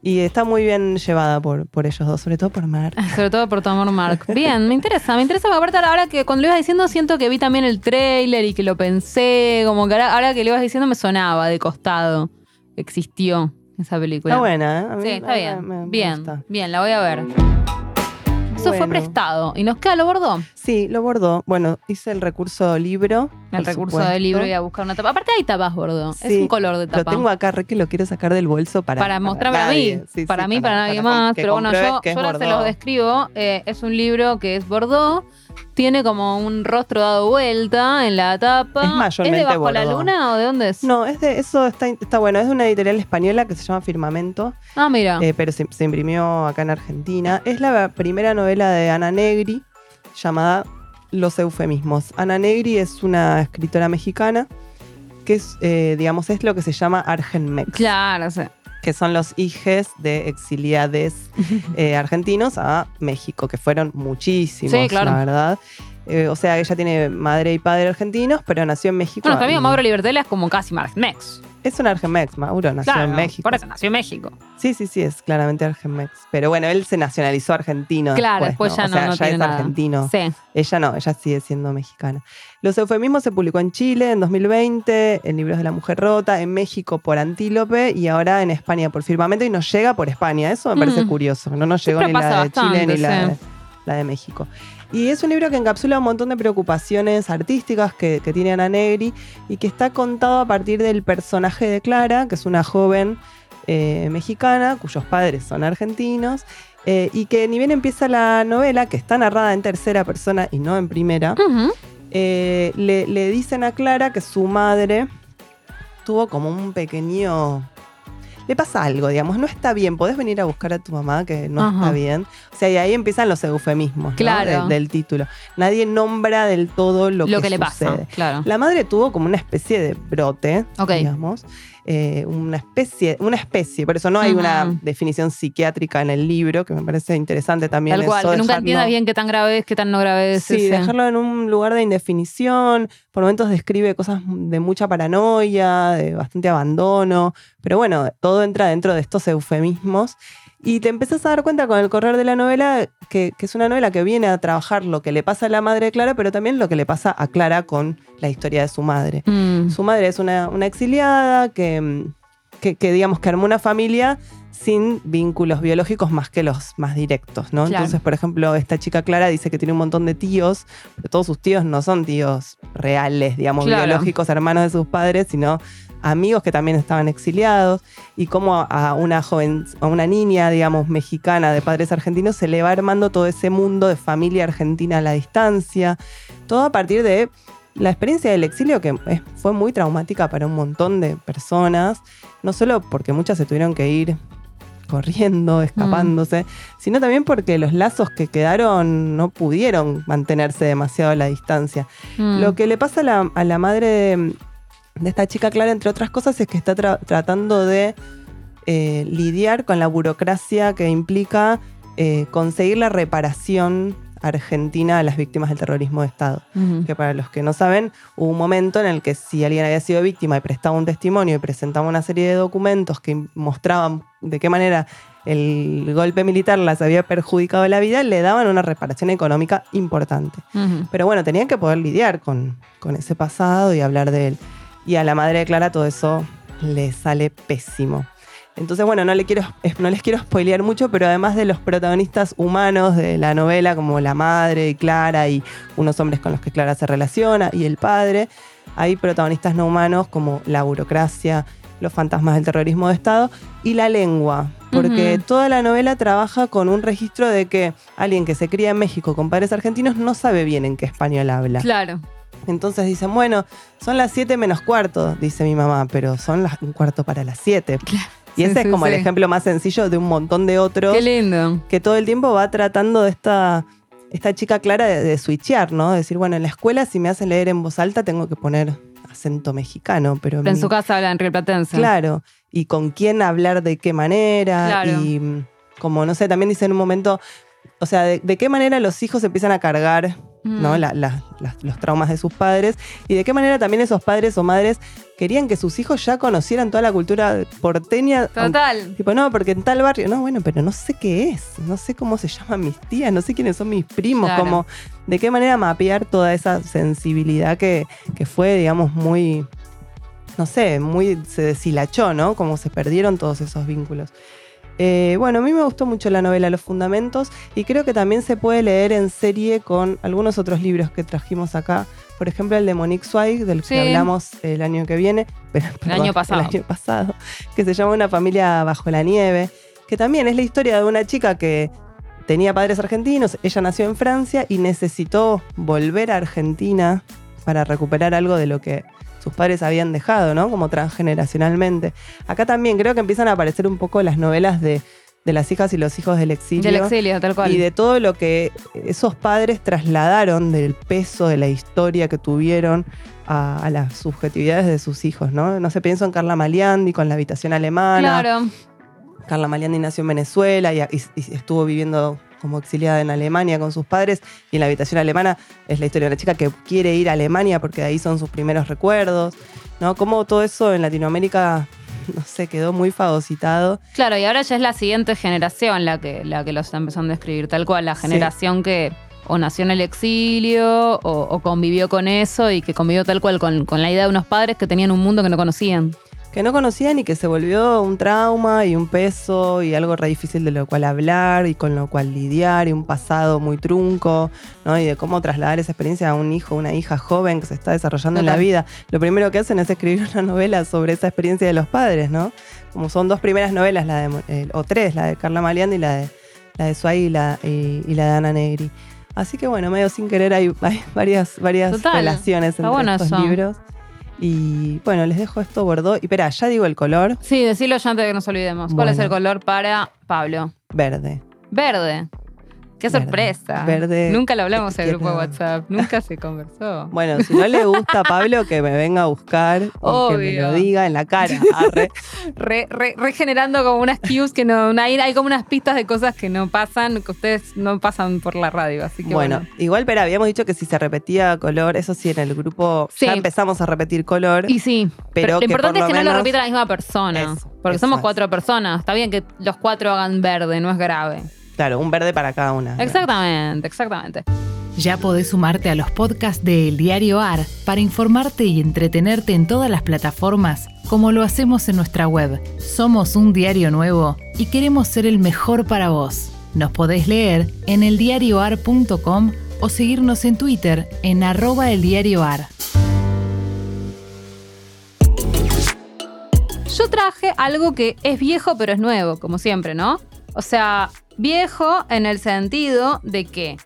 Y está muy bien llevada por, por ellos dos, sobre todo por Mar. (laughs) Sobre todo por tu amor, Mark. Bien, me interesa, me interesa. Aparte, ahora que cuando lo ibas diciendo, siento que vi también el trailer y que lo pensé. Como que ahora, ahora que lo ibas diciendo, me sonaba de costado. Existió esa película. Está buena, ¿eh? Mí- Sí, está bien. me- me bien, gusta. bien, la voy a ver. Eso fue prestado. ¿Y nos queda lo bordó? Sí, lo bordó. Bueno, hice el recurso libro. El recurso supuesto. del libro y a buscar una tapa. Aparte hay tapas bordó. Es un color de Lo tapa. tengo acá, re que lo quiero sacar del bolso para. para mostrarme a mí, Sí, sí, para mí, para, nadie para más. Pero bueno, yo, yo ahora se los describo. Eh, es un libro que es Bordeaux. Tiene como un rostro dado vuelta en la tapa. Es mayormente de bajo la Bordeaux. luna o de dónde es? No, es de, eso está, está bueno. Es de una editorial española que se llama Firmamento, Ah, mira. eh, pero se, se imprimió acá en Argentina. Es la primera novela de Ana Negri llamada Los eufemismos. Ana Negri es una escritora mexicana que es, eh, digamos, es lo que se llama Argenmex. claro, sí. Que son los hijes de exiliades (laughs) eh, argentinos a México, que fueron muchísimos, Sí, claro. la verdad. Eh, o sea, ella tiene madre y padre argentinos, pero nació en México. Bueno, y- Mauro Libertela es como casi Marmex. Es un Argenmex, Mauro, nació Claro, en México. por eso nació en México. Sí, sí, sí, es claramente Argenmex. Pero bueno, él se nacionalizó argentino. Claro, después ya O no, sea, no ya tiene es nada. argentino. Sí. Ella no, ella sigue siendo mexicana. Los eufemismos se publicó en Chile en 2020, en Libros de la Mujer Rota, en México por Antílope y ahora en España por Firmamento y nos llega por España. Eso me parece Mm. curioso. No nos llegó Siempre ni la de Chile ni la, de, la de México. Y es un libro que encapsula un montón de preocupaciones artísticas que, que tiene Ana Negri y que está contado a partir del personaje de Clara, que es una joven eh, mexicana cuyos padres son argentinos. eh, y que ni bien empieza la novela, que está narrada en tercera persona y no en primera. Eh, le, le dicen a Clara que su madre tuvo como un pequeño... Le pasa algo, digamos, no está bien, podés venir a buscar a tu mamá que no Ajá. está bien. O sea, y ahí empiezan los eufemismos del, título. Nadie nombra del todo lo, Lo, que, que, le pasa. sucede. Claro. La madre tuvo como una especie de brote, digamos. Eh, una especie, una especie, por eso no hay una definición psiquiátrica en el libro, que me parece interesante también. Tal cual. eso, Que nunca dejarlo- entiendas bien qué tan grave es, qué tan no grave es. Sí, ese. dejarlo en un lugar de indefinición. Por momentos describe cosas de mucha paranoia, de bastante abandono. Pero bueno, todo entra dentro de estos eufemismos. Y te empezás a dar cuenta con el correr de la novela que, que es una novela que viene a trabajar lo que le pasa a la madre de Clara, pero también lo que le pasa a Clara con la historia de su madre. Mm. Su madre es una, una exiliada que, que, que, digamos, que armó una familia sin vínculos biológicos más que los más directos, ¿no? Claro. Entonces, por ejemplo, esta chica Clara dice que tiene un montón de tíos, pero todos sus tíos no son tíos reales, digamos, Claro. biológicos, hermanos de sus padres, sino amigos que también estaban exiliados, y cómo a una joven, a una niña, digamos, mexicana de padres argentinos, se le va armando todo ese mundo de familia argentina a la distancia, todo a partir de la experiencia del exilio que fue muy traumática para un montón de personas, no solo porque muchas se tuvieron que ir corriendo, escapándose, sino también porque los lazos que quedaron no pudieron mantenerse demasiado a la distancia. Mm. Lo que le pasa a la, a la madre de, de esta chica Clara, entre otras cosas, es que está tra- tratando de eh, lidiar con la burocracia que implica eh, conseguir la reparación argentina a las víctimas del terrorismo de Estado que para los que no saben, hubo un momento en el que si alguien había sido víctima y prestaba un testimonio y presentaba una serie de documentos que mostraban de qué manera el golpe militar las había perjudicado la vida, le daban una reparación económica importante. Pero bueno, tenían que poder lidiar con, con ese pasado y hablar de él. Y a la madre de Clara todo eso le sale pésimo. Entonces, bueno, no, le quiero, no les quiero spoilear mucho, pero además de los protagonistas humanos de la novela, como la madre y Clara y unos hombres con los que Clara se relaciona y el padre, hay protagonistas no humanos como la burocracia, los fantasmas del terrorismo de Estado y la lengua. Porque toda la novela trabaja con un registro de que alguien que se cría en México con padres argentinos no sabe bien en qué español habla. Claro. Entonces dicen, bueno, son las 7 menos cuarto, dice mi mamá, pero son las, un cuarto para las 7. (laughs) Y ese sí, es como el sí. ejemplo más sencillo de un montón de otros Qué lindo. que todo el tiempo va tratando de esta, esta chica clara de, de switchear, ¿no? De decir, bueno, en la escuela si me hacen leer en voz alta tengo que poner acento mexicano, pero... En mi- su casa hablan rioplatense. Claro, y con quién hablar de qué manera, Claro. y mm, como, no sé, también dice en un momento, o sea, de, de qué manera los hijos empiezan a cargar ¿no? Mm. La- la- la- los traumas de sus padres y de qué manera también esos padres o madres querían que sus hijos ya conocieran toda la cultura porteña. aunque- Total. Tipo, no, porque en tal barrio, no, bueno, pero no sé qué es, no sé cómo se llaman mis tías, no sé quiénes son mis primos, Claro. como de qué manera mapear toda esa sensibilidad que, que fue, digamos, muy, no sé, muy, se deshilachó, ¿no? Como se perdieron todos esos vínculos. Eh, bueno, a mí me gustó mucho la novela Los Fundamentos y creo que también se puede leer en serie con algunos otros libros que trajimos acá. Por ejemplo, el de Monique Zweig, del Sí. que hablamos el año que viene. (laughs) pero- perdón, año pasado. El año pasado. Que se llama Una familia bajo la nieve. Que también es la historia de una chica que tenía padres argentinos. Ella nació en Francia y necesitó volver a Argentina para recuperar algo de lo que sus padres habían dejado, ¿no? Como transgeneracionalmente. Acá también creo que empiezan a aparecer un poco las novelas de, de las hijas y los hijos del exilio. Del exilio, tal cual. Y de todo lo que esos padres trasladaron del peso de la historia que tuvieron a, a las subjetividades de sus hijos, ¿no? No sé, pienso en Carla Maliandi con la habitación alemana. Claro. Carla Maliandi nació en Venezuela y, y- y estuvo viviendo como exiliada en Alemania con sus padres. Y en la habitación alemana es la historia de una chica que quiere ir a Alemania porque de ahí son sus primeros recuerdos. ¿No? Como todo eso en Latinoamérica, no sé, quedó muy fagocitado. Claro, y ahora ya es la siguiente generación la que, la que lo está empezando a escribir, tal cual, la generación que o nació en el exilio o, o convivió con eso y que convivió tal cual con, con la idea de unos padres que tenían un mundo que no conocían. Que no conocían y que se volvió un trauma y un peso y algo re difícil de lo cual hablar y con lo cual lidiar y un pasado muy trunco, ¿no? Y de cómo trasladar esa experiencia a un hijo, una hija joven que se está desarrollando en la vida. Lo primero que hacen es escribir una novela sobre esa experiencia de los padres, ¿no? Como son dos primeras novelas, la de, eh, o tres, la de Carla Maliandi y la de, la de Suárez y la, y, y la de Ana Negri. Así que bueno, medio sin querer hay, hay varias, varias Total. relaciones entre bueno estos eso. libros. Y bueno, les dejo esto Bordeaux. Y espera, ya digo el color Sí, decirlo ya antes de que nos olvidemos. ¿Cuál es el color para Pablo? verde. Verde. Qué sorpresa. Verde. Nunca lo hablamos en el grupo de WhatsApp. Nunca se conversó. (laughs) Bueno, si no le gusta a Pablo, que me venga a buscar y que me lo diga en la cara. (laughs) Arre. Re- re- regenerando como unas cues que no. Hay, hay como unas pistas de cosas que no pasan, que ustedes no pasan por la radio. Así que Bueno, bueno. igual, pero habíamos dicho que si se repetía color, eso sí, en el grupo Sí. ya empezamos a repetir color. Y sí, pero, Pero lo importante es que no lo repita la misma persona. Eso, porque somos cuatro personas. Está bien que los cuatro hagan verde, no es grave. Claro, un verde para cada una. Exactamente, exactamente. Ya podés sumarte a los podcasts de El Diario AR para informarte y entretenerte en todas las plataformas, como lo hacemos en nuestra web. Somos un diario nuevo y queremos ser el mejor para vos. Nos podés leer en eldiarioar.com o seguirnos en Twitter en arroba eldiarioar. Yo traje algo que es viejo pero es nuevo, como siempre, ¿no? O sea, viejo en el sentido de que...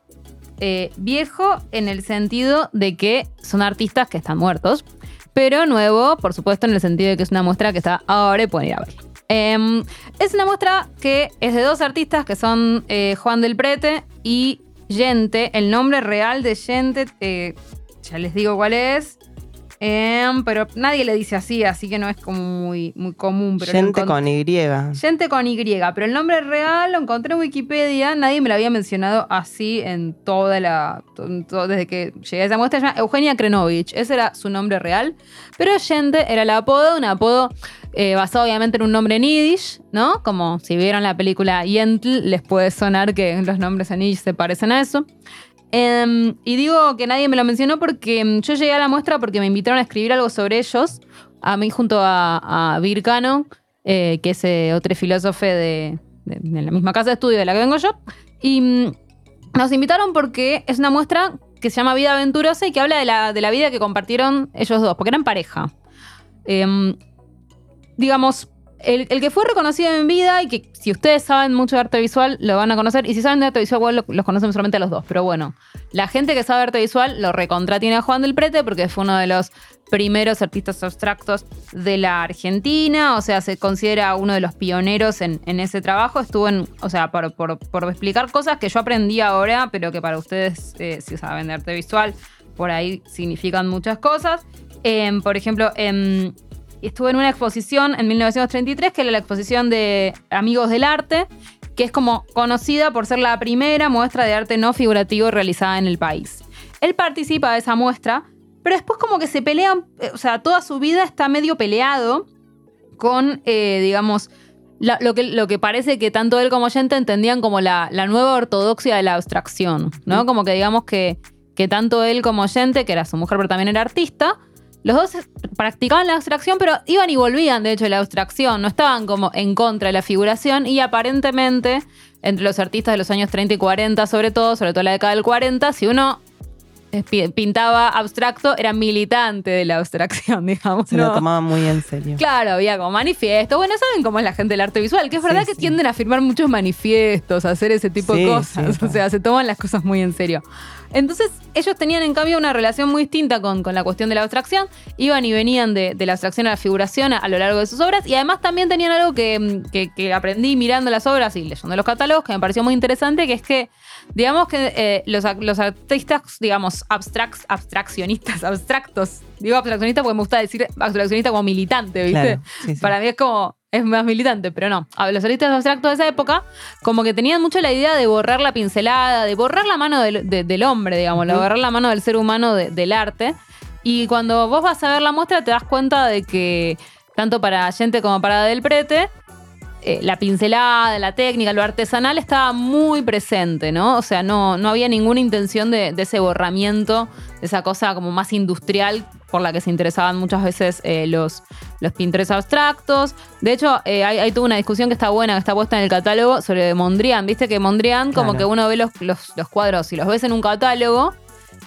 eh, viejo en el sentido de que son artistas que están muertos, pero nuevo, por supuesto, en el sentido de que es una muestra que está ahora y pueden ir a verla. Em, es una muestra que es de dos artistas que son eh, Juan del Prete y Yente. El nombre real de Yente, eh, ya les digo cuál es. Em, pero nadie le dice así, así que no es como muy, muy común. Pero Gente con Y. Gente con Y, pero el nombre real lo encontré en Wikipedia, nadie me lo había mencionado así en toda la. desde que llegué a esa muestra, se llama Eugenia Krenovich, ese era su nombre real, pero Gente era el apodo, un apodo eh, basado obviamente en un nombre en Yiddish, ¿no? Como si vieron la película Yentl, les puede sonar que los nombres en Yiddish se parecen a eso. Em, y digo que nadie me lo mencionó porque em, yo llegué a la muestra porque me invitaron a escribir algo sobre ellos, a mí junto a, a Vircano, eh, que es eh, otro filósofo de, la misma casa de estudio de la que vengo yo. Y mm, nos invitaron porque es una muestra que se llama Vida Aventurosa y que habla de la, de la vida que compartieron ellos dos, porque eran pareja. Em, digamos, el, que fue reconocido en vida y que si ustedes saben mucho de arte visual lo van a conocer, y si saben de arte visual, lo- los conocen solamente a los dos, pero bueno, la gente que sabe arte visual lo recontra tiene a Juan del Prete porque fue uno de los primeros artistas abstractos de la Argentina, o sea, se considera uno de los pioneros en, en ese trabajo. Estuvo en, o sea, por, por- explicar cosas que yo aprendí ahora, pero que para ustedes, eh, si saben de arte visual, por ahí significan muchas cosas. Em, por ejemplo, em, estuve en una exposición en 1933, que era la exposición de Amigos del Arte, que es como conocida por ser la primera muestra de arte no figurativo realizada en el país. Él participa de esa muestra, pero después como que se pelean, eh, o sea, toda su vida está medio peleado con, eh, digamos, la- lo, que, lo que parece que tanto él como Oyente entendían como la, la nueva ortodoxia de la abstracción, ¿no? Como que digamos que, que tanto él como Oyente, que era su mujer pero también era artista, los dos practicaban la abstracción, pero iban y volvían, de hecho, la abstracción. No estaban como en contra de la figuración y aparentemente, entre los artistas de los años 30 y 40, sobre todo, sobre todo la década del 40, si uno pintaba abstracto, era militante de la abstracción, (laughs) digamos. Se ¿no? lo tomaba muy en serio. Claro, había como manifiestos. Bueno, saben cómo es la gente del arte visual, que es verdad Sí, que sí. tienden a firmar muchos manifiestos, a hacer ese tipo de cosas. o sea, se toman las cosas muy en serio. Entonces, ellos tenían en cambio una relación muy distinta con, con la cuestión de la abstracción. Iban y venían de, de la abstracción a la figuración a, a lo largo de sus obras. Y además también tenían algo que, que- que aprendí mirando las obras y leyendo los catálogos, que me pareció muy interesante, que es que, digamos que eh, los, los artistas, digamos, abstract, abstraccionistas, (laughs) abstractos. Digo abstraccionista porque me gusta decir abstraccionista como militante, ¿viste? Claro, sí, sí. Para mí es como, es más militante, pero no. A los artistas abstractos de esa época, como que tenían mucho la idea de borrar la pincelada, de borrar la mano del, de- del hombre, digamos, de borrar la mano del ser humano de- del arte. Y cuando vos vas a ver la muestra, te das cuenta de que, tanto para gente como para Del Prete, eh, la pincelada, la técnica, lo artesanal estaba muy presente, ¿no? O sea, no, no había ninguna intención de, de ese borramiento, de esa cosa como más industrial por la que se interesaban muchas veces eh, los, los pintores abstractos. De hecho, eh, hay, hay toda una discusión que está buena, que está puesta en el catálogo sobre Mondrian. Viste que Mondrian, como que uno ve los, los- los cuadros y los ves en un catálogo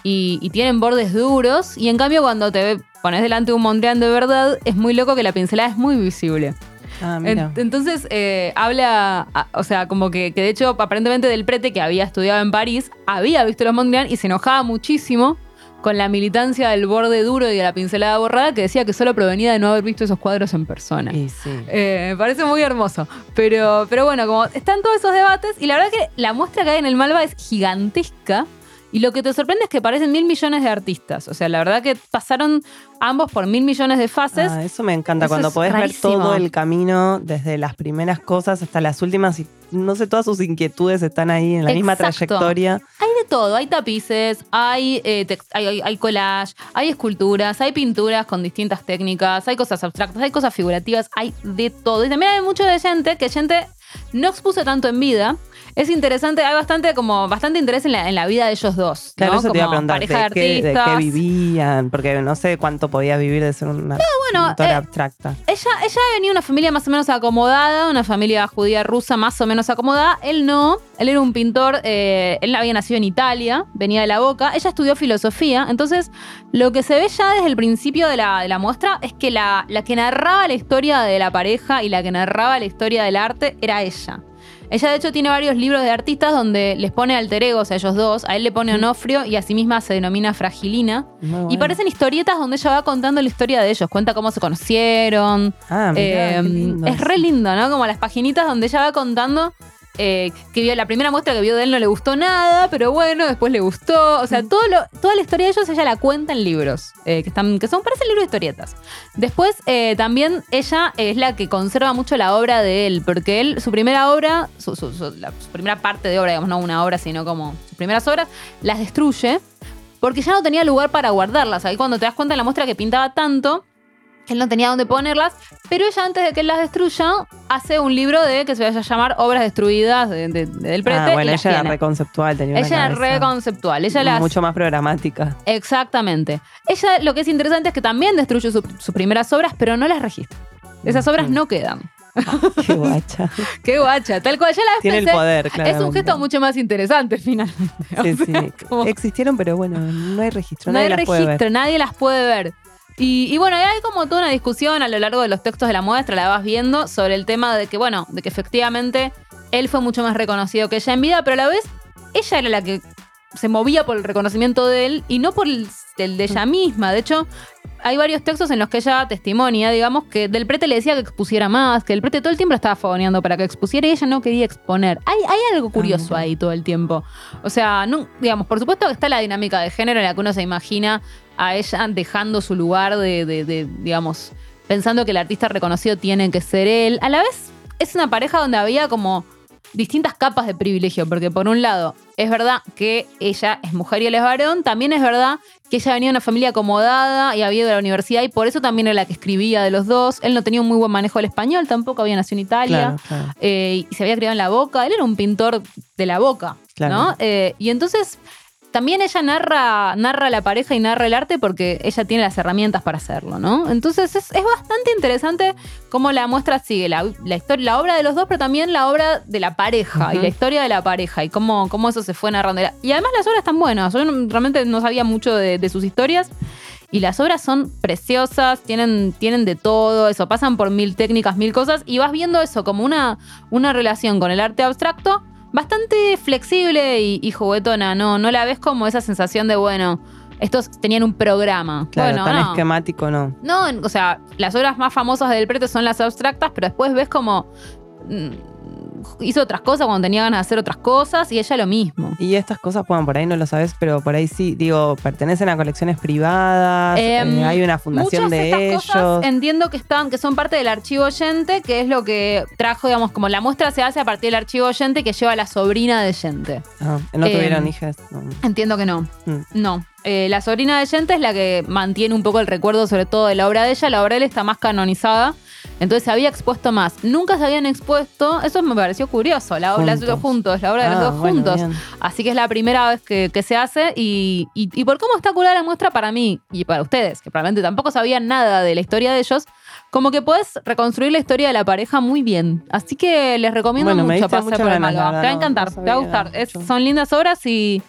y, y tienen bordes duros, y en cambio cuando te pones delante de un Mondrian de verdad, es muy loco que la pincelada es muy visible. Ah, mira. Entonces, eh, habla, a- o sea, como que, que de hecho, aparentemente Del Prete, que había estudiado en París, había visto los Mondrian y se enojaba muchísimo con la militancia del borde duro y de la pincelada borrada, que decía que solo provenía de no haber visto esos cuadros en persona. Sí. Eh, me parece muy hermoso. Pero, pero bueno, como están todos esos debates, y la verdad que la muestra que hay en el Malva es gigantesca. Y lo que te sorprende es que parecen mil millones de artistas. O sea, la verdad que pasaron ambos por mil millones de fases. Ah, eso me encanta, Eso cuando podés ver todo el camino, desde las primeras cosas hasta las últimas, y no sé, todas sus inquietudes están ahí en la misma trayectoria. Hay de todo, hay tapices, hay, eh, hay- hay collage, hay esculturas, hay pinturas con distintas técnicas, hay cosas abstractas, hay cosas figurativas, hay de todo. Y también hay mucho de gente que gente no expuso tanto en vida. Es interesante, hay bastante como bastante interés en la, en la vida de ellos dos. Claro, ¿no? eso te iba a preguntar, pareja de qué, de qué vivían, porque no sé cuánto podía vivir de ser una bueno, pintora eh, abstracta. Ella, ella venía de una familia más o menos acomodada, una familia judía rusa más o menos acomodada. Él no, él era un pintor, eh, él había nacido en Italia, venía de la boca. Ella estudió filosofía, entonces lo que se ve ya desde el principio de la, de la muestra es que la, la que narraba la historia de la pareja y la que narraba la historia del arte era ella. Ella de hecho tiene varios libros de artistas donde les pone alter egos a ellos dos, a él le pone Onofrio y a sí misma se denomina Fragilina. Y parecen historietas donde ella va contando la historia de ellos, cuenta cómo se conocieron, Ah, mirá, eh, es re lindo, ¿no? Como las paginitas donde ella va contando eh, que vio la primera muestra que vio de él no le gustó nada, pero bueno, después le gustó. O sea, todo lo- toda la historia de ellos ella la cuenta en libros, eh, que, están, que son, parecen libros de historietas. Después, eh, también ella es la que conserva mucho la obra de él, porque él, su primera obra, su, su- su- la- su primera parte de obra, digamos, no una obra, sino como sus primeras obras, las destruye porque ya no tenía lugar para guardarlas. Ahí cuando te das cuenta en la muestra que pintaba tanto, él no tenía dónde ponerlas, pero ella antes de que él las destruya, hace un libro de que se vaya a llamar Obras Destruidas de, de- de Del Prete. Ah, bueno, ella era tiene. re conceptual, tenía una Ella era re cabeza conceptual. Ella las, mucho más programática. Exactamente. Ella lo que es interesante es que también destruye su- sus primeras obras, pero no las registra. Esas obras no quedan. Qué guacha. (laughs) Qué guacha. Tal cual, ya la Tiene el poder, claro. Es un gesto mucho más interesante, (laughs) finalmente. O Sí, sea, sí. como- Existieron, pero bueno, no hay registro. no hay nadie registro, nadie las puede ver. Y, y bueno, hay como toda una discusión a lo largo de los textos de la muestra, la vas viendo, sobre el tema de que, bueno, de que efectivamente él fue mucho más reconocido que ella en vida, pero a la vez ella era la que se movía por el reconocimiento de él y no por el, el de ella misma. De hecho, hay varios textos en los que ella testimonia, digamos, que Del Prete le decía que expusiera más, que Del Prete todo el tiempo estaba fogoneando para que expusiera y ella no quería exponer. Hay, hay algo curioso mira. ahí todo el tiempo. O sea, no, digamos, por supuesto que está la dinámica de género en la que uno se imagina a ella dejando su lugar de, de- de, digamos, pensando que el artista reconocido tiene que ser él. A la vez, es una pareja donde había como distintas capas de privilegio, porque por un lado, es verdad que ella es mujer y él es varón, también es verdad que ella venía de una familia acomodada y había ido a la universidad y por eso también era la que escribía de los dos. Él no tenía un muy buen manejo del español, tampoco había nacido en Italia Claro, claro. eh, y se había criado en la boca. Él era un pintor de la boca, Claro. ¿no? Eh, y entonces también ella narra, narra la pareja y narra el arte porque ella tiene las herramientas para hacerlo, ¿no? Entonces es, es bastante interesante cómo la muestra sigue la, la historia, la obra de los dos, pero también la obra de la pareja y la historia de la pareja y cómo, cómo eso se fue narrando. Y además las obras están buenas. Yo realmente no sabía mucho de, de sus historias. Y las obras son preciosas, tienen, tienen de todo, eso, pasan por mil técnicas, mil cosas, y vas viendo eso como una, una relación con el arte abstracto bastante flexible y, y juguetona, ¿no? No la ves como esa sensación de, bueno, estos tenían un programa. Claro, bueno, tan no. esquemático no. No, o sea, las obras más famosas del Prete son las abstractas, pero después ves como mm, hizo otras cosas cuando tenía ganas de hacer otras cosas y ella lo mismo. Y estas cosas, bueno, por ahí no lo sabes, pero por ahí sí, digo, pertenecen a colecciones privadas, Em, eh, hay una fundación Muchas de estas ellos. cosas entiendo que están, que son parte del archivo oyente, que es lo que trajo, digamos, como la muestra se hace a partir del archivo oyente que lleva la sobrina de Yente. Ah, ¿No em, tuvieron hijas? No. Entiendo que no. Mm. No. Eh, la sobrina de Yente es la que mantiene un poco el recuerdo, sobre todo de la obra de ella. La obra de él está más canonizada. Entonces se había expuesto más. Nunca se habían expuesto. Eso me pareció curioso. La obra de los dos juntos, la obra de los Ah, dos bueno, juntos. bien. Así que es la primera vez que, que se hace. Y, y- y por cómo está curada la muestra para mí y para ustedes, que probablemente tampoco sabían nada de la historia de ellos, como que puedes reconstruir la historia de la pareja muy bien. Así que les recomiendo Bueno, mucho pasar por el Te va a encantar, no te va a gustar. Es- son lindas obras y.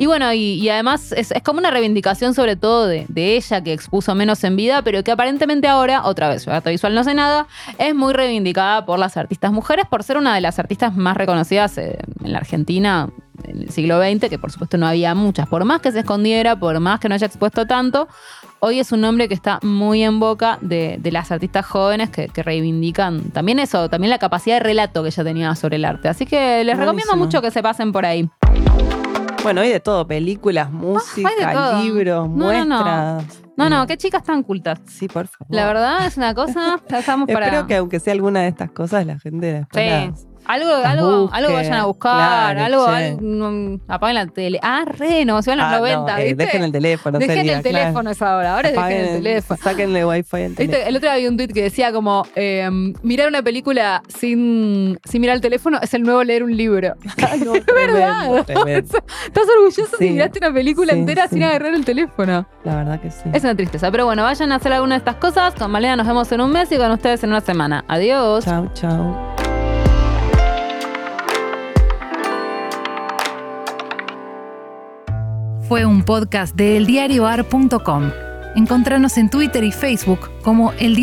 Y bueno, y, y además es, es como una reivindicación sobre todo de, de ella que expuso menos en vida, pero que aparentemente ahora, otra vez, yo arte visual no sé nada, es muy reivindicada por las artistas mujeres por ser una de las artistas más reconocidas eh, en la Argentina en el siglo XX, que por supuesto no había muchas, por más que se escondiera, por más que no haya expuesto tanto, hoy es un nombre que está muy en boca de, de las artistas jóvenes que, que reivindican también eso, también la capacidad de relato que ella tenía sobre el arte. Así que les recomiendo mucho que se pasen por ahí. Bueno, hay de todo, películas, música, de todo. libros, No, no, no. muestras. No, no, qué chicas tan cultas. Sí, por favor. La verdad es una cosa, la estamos (laughs) para... Espero que aunque sea alguna de estas cosas, la gente después Sí. Algo, algo, algo vayan a buscar, Claro, algo, mm, apaguen la tele. Ah, re, no, se van los Ah, no, 90, eh, ¿viste? dejen el teléfono. Dejen sería, el teléfono claro. es ahora, ahora dejen el teléfono. Sáquenle wifi al teléfono. ¿Viste? El otro día había un tweet que decía como, eh, mirar una película sin, sin mirar el teléfono es el nuevo leer un libro. (laughs) Ah, no, (laughs) Es verdad. tremendo. Estás orgulloso si Sí. miraste una película Sí, entera sin agarrar el teléfono. La verdad que sí. Es una tristeza. Pero bueno, vayan a hacer alguna de estas cosas. Con Malena nos vemos en un mes y con ustedes en una semana. Adiós. Chau, chau. Fue un podcast de eldiarioar.com. Encontranos en Twitter y Facebook como El.